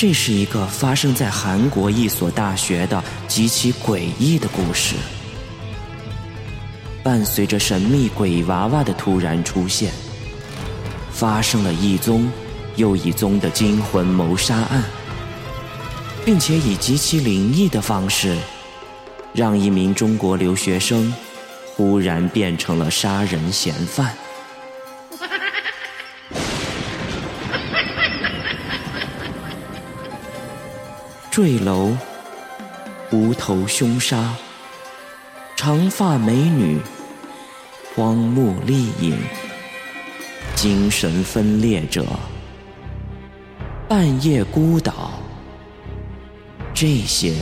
这是一个发生在韩国一所大学的极其诡异的故事。伴随着神秘鬼娃娃的突然出现，发生了一宗又一宗的惊魂谋杀案，并且以极其灵异的方式，让一名中国留学生忽然变成了杀人嫌犯。坠楼，无头凶杀，长发美女，荒木丽影，精神分裂者，半夜孤岛，这些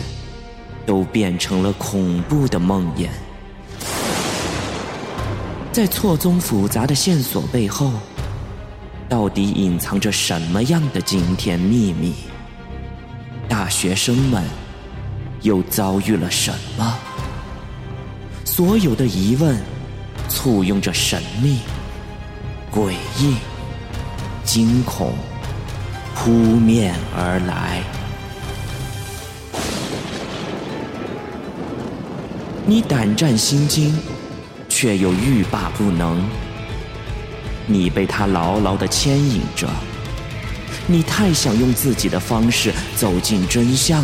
都变成了恐怖的梦魇。在错综复杂的线索背后，到底隐藏着什么样的惊天秘密？大学生们又遭遇了什么？所有的疑问簇拥着神秘、诡异、惊恐扑面而来。你胆战心惊，却又欲罢不能。你被他牢牢的牵引着。你太想用自己的方式走进真相，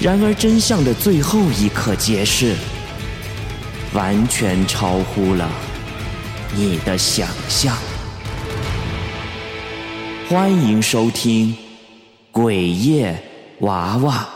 然而真相的最后一刻揭示，完全超乎了你的想象。欢迎收听《鬼夜娃娃》。